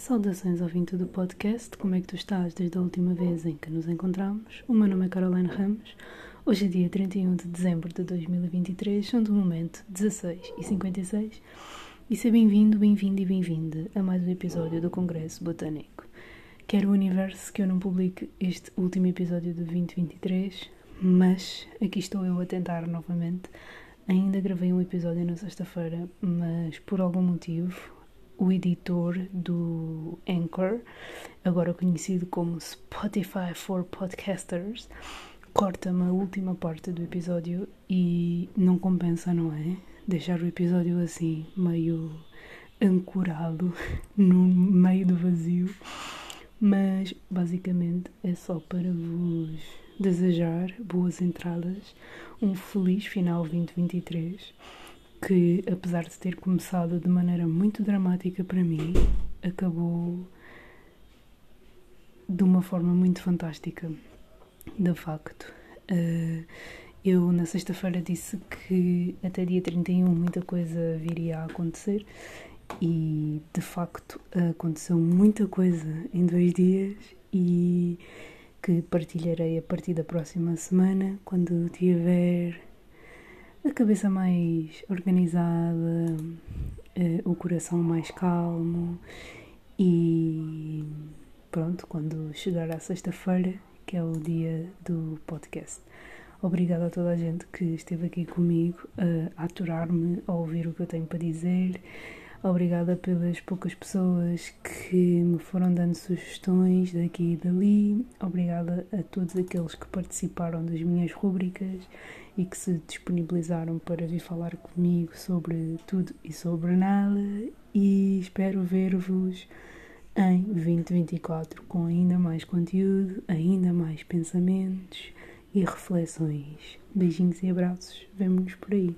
Saudações ao vinte do podcast, como é que tu estás desde a última vez em que nos encontramos? O meu nome é Caroline Ramos, hoje é dia 31 de dezembro de 2023, são do momento 16 e 56 e seja bem-vindo, bem-vindo e bem-vinda a mais um episódio do Congresso Botânico. Quero o universo que eu não publique este último episódio de 2023, mas aqui estou eu a tentar novamente. Ainda gravei um episódio na sexta-feira, mas por algum motivo o editor do Anchor, agora conhecido como Spotify for Podcasters, corta-me a última parte do episódio e não compensa, não é? Deixar o episódio assim, meio ancorado no meio do vazio. Mas basicamente é só para vos desejar boas entradas, um feliz final 2023 que, apesar de ter começado de maneira muito dramática para mim, acabou de uma forma muito fantástica. De facto, uh, eu na sexta-feira disse que até dia 31 muita coisa viria a acontecer e de facto aconteceu muita coisa em dois dias e que partilharei a partir da próxima semana quando tiver a cabeça mais organizada, uh, o coração mais calmo e pronto, quando chegar à sexta-feira, que é o dia do podcast. Obrigada a toda a gente que esteve aqui comigo a aturar-me, a ouvir o que eu tenho para dizer. Obrigada pelas poucas pessoas que me foram dando sugestões daqui e dali. Obrigada a todos aqueles que participaram das minhas rubricas e que se disponibilizaram para vir falar comigo sobre tudo e sobre nada. E espero ver-vos em 2024 com ainda mais conteúdo, ainda mais pensamentos e reflexões. Beijinhos e abraços. Vemo-nos por aí.